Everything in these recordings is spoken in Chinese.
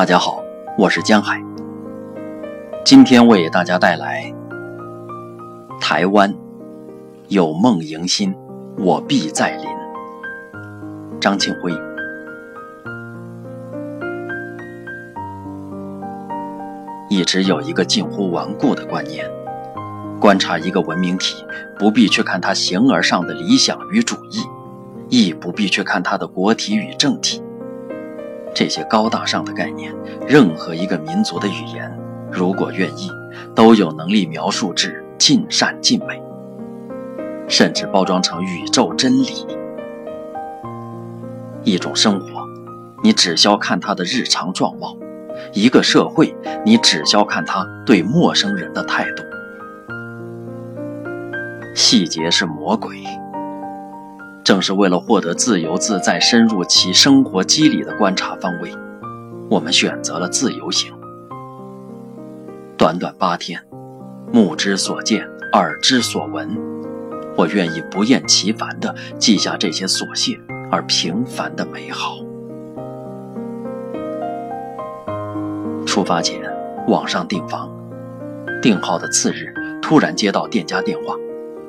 大家好，我是江海。今天为大家带来《台湾有梦迎新，我必再临》。张庆辉。一直有一个近乎顽固的观念：观察一个文明体，不必去看它形而上的理想与主义，亦不必去看它的国体与政体。这些高大上的概念，任何一个民族的语言，如果愿意，都有能力描述至尽善尽美，甚至包装成宇宙真理。一种生活，你只需看它的日常状貌；一个社会，你只需看它对陌生人的态度。细节是魔鬼。正是为了获得自由自在、深入其生活机理的观察方位，我们选择了自由行。短短八天，目之所见，耳之所闻，我愿意不厌其烦地记下这些琐屑而平凡的美好。出发前，网上订房，订好的次日，突然接到店家电话，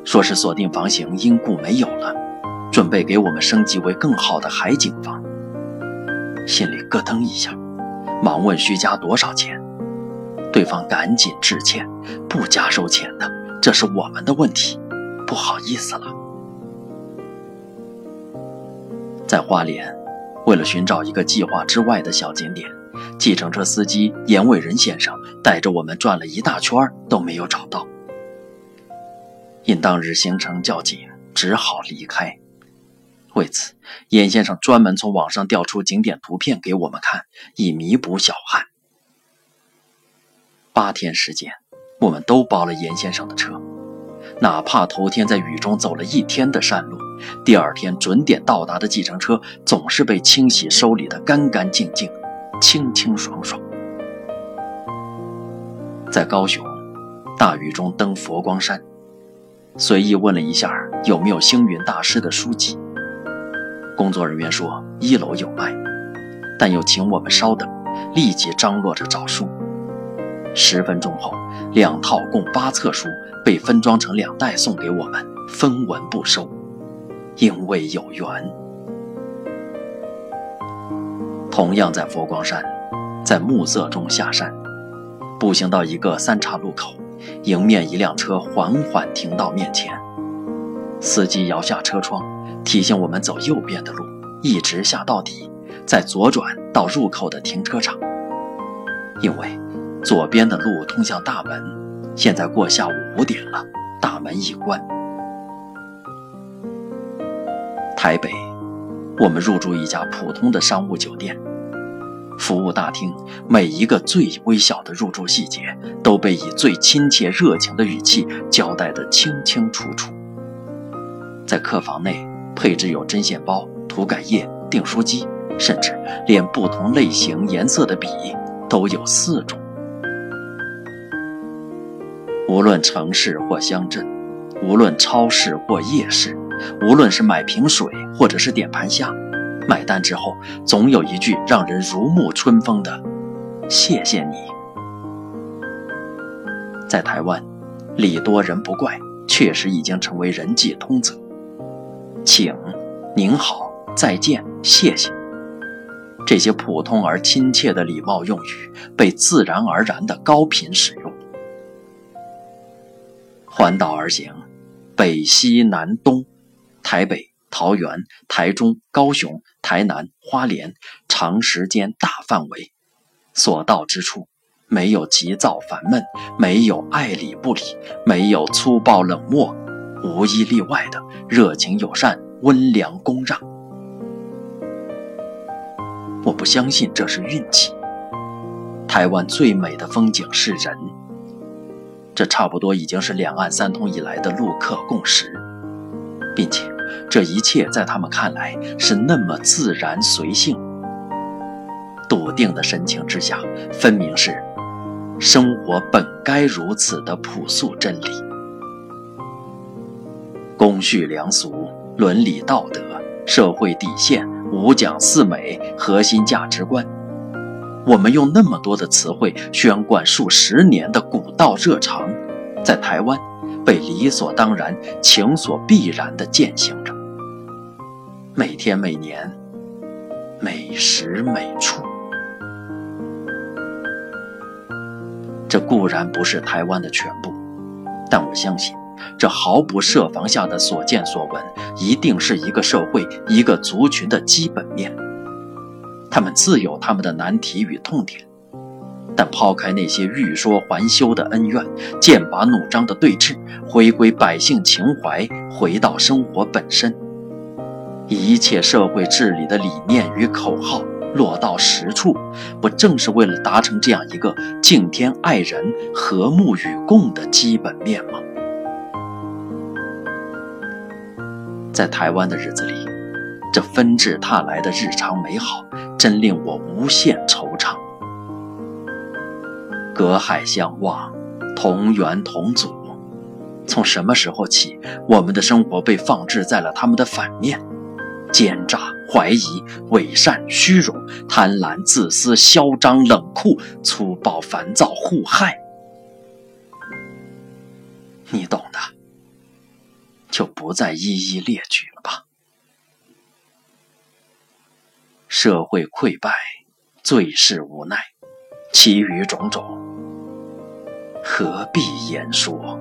说是锁定房型因故没有了。准备给我们升级为更好的海景房，心里咯噔一下，忙问需加多少钱。对方赶紧致歉，不加收钱的，这是我们的问题，不好意思了。在花莲，为了寻找一个计划之外的小景点，计程车司机严伟仁先生带着我们转了一大圈都没有找到，因当日行程较紧，只好离开。为此，严先生专门从网上调出景点图片给我们看，以弥补小憾。八天时间，我们都包了严先生的车，哪怕头天在雨中走了一天的山路，第二天准点到达的计程车总是被清洗收理的干干净净、清清爽爽。在高雄，大雨中登佛光山，随意问了一下有没有星云大师的书籍。工作人员说一楼有卖，但又请我们稍等，立即张罗着找书。十分钟后，两套共八册书被分装成两袋送给我们，分文不收，因为有缘。同样在佛光山，在暮色中下山，步行到一个三岔路口，迎面一辆车缓缓停到面前，司机摇下车窗。提醒我们走右边的路，一直下到底，再左转到入口的停车场。因为左边的路通向大门，现在过下午五点了，大门已关。台北，我们入住一家普通的商务酒店，服务大厅每一个最微小的入住细节都被以最亲切热情的语气交代得清清楚楚。在客房内。配置有针线包、涂改液、订书机，甚至连不同类型、颜色的笔都有四种。无论城市或乡镇，无论超市或夜市，无论是买瓶水或者是点盘虾，买单之后总有一句让人如沐春风的“谢谢你”。在台湾，礼多人不怪，确实已经成为人际通则。请，您好，再见，谢谢。这些普通而亲切的礼貌用语被自然而然的高频使用。环岛而行，北西南东，台北、桃园、台中、高雄、台南、花莲，长时间、大范围，所到之处，没有急躁烦闷，没有爱理不理，没有粗暴冷漠。无一例外的热情友善、温良恭让。我不相信这是运气。台湾最美的风景是人，这差不多已经是两岸三通以来的陆客共识，并且这一切在他们看来是那么自然随性。笃定的神情之下，分明是生活本该如此的朴素真理。公序良俗、伦理道德、社会底线、五讲四美、核心价值观，我们用那么多的词汇宣贯数十年的古道热肠，在台湾被理所当然、情所必然地践行着。每天每年，每时每处，这固然不是台湾的全部，但我相信，这毫不设防下的所见所闻，一定是一个社会、一个族群的基本面。他们自有他们的难题与痛点，但抛开那些欲说还休的恩怨、剑拔弩张的对峙，回归百姓情怀，回到生活本身。一切社会治理的理念与口号落到实处，不正是为了达成这样一个敬天爱人、和睦与共的基本面吗？在台湾的日子里，这纷至沓来的日常美好，真令我无限惆怅。隔海相望，同源同祖，从什么时候起，我们的生活被放置在了他们的反面？奸诈、怀疑、伪善、虚荣、贪婪、自私、嚣张、冷酷、粗暴、烦躁、互害，你懂的，就不再一一列举了吧。社会溃败，最是无奈，其余种种，何必言说？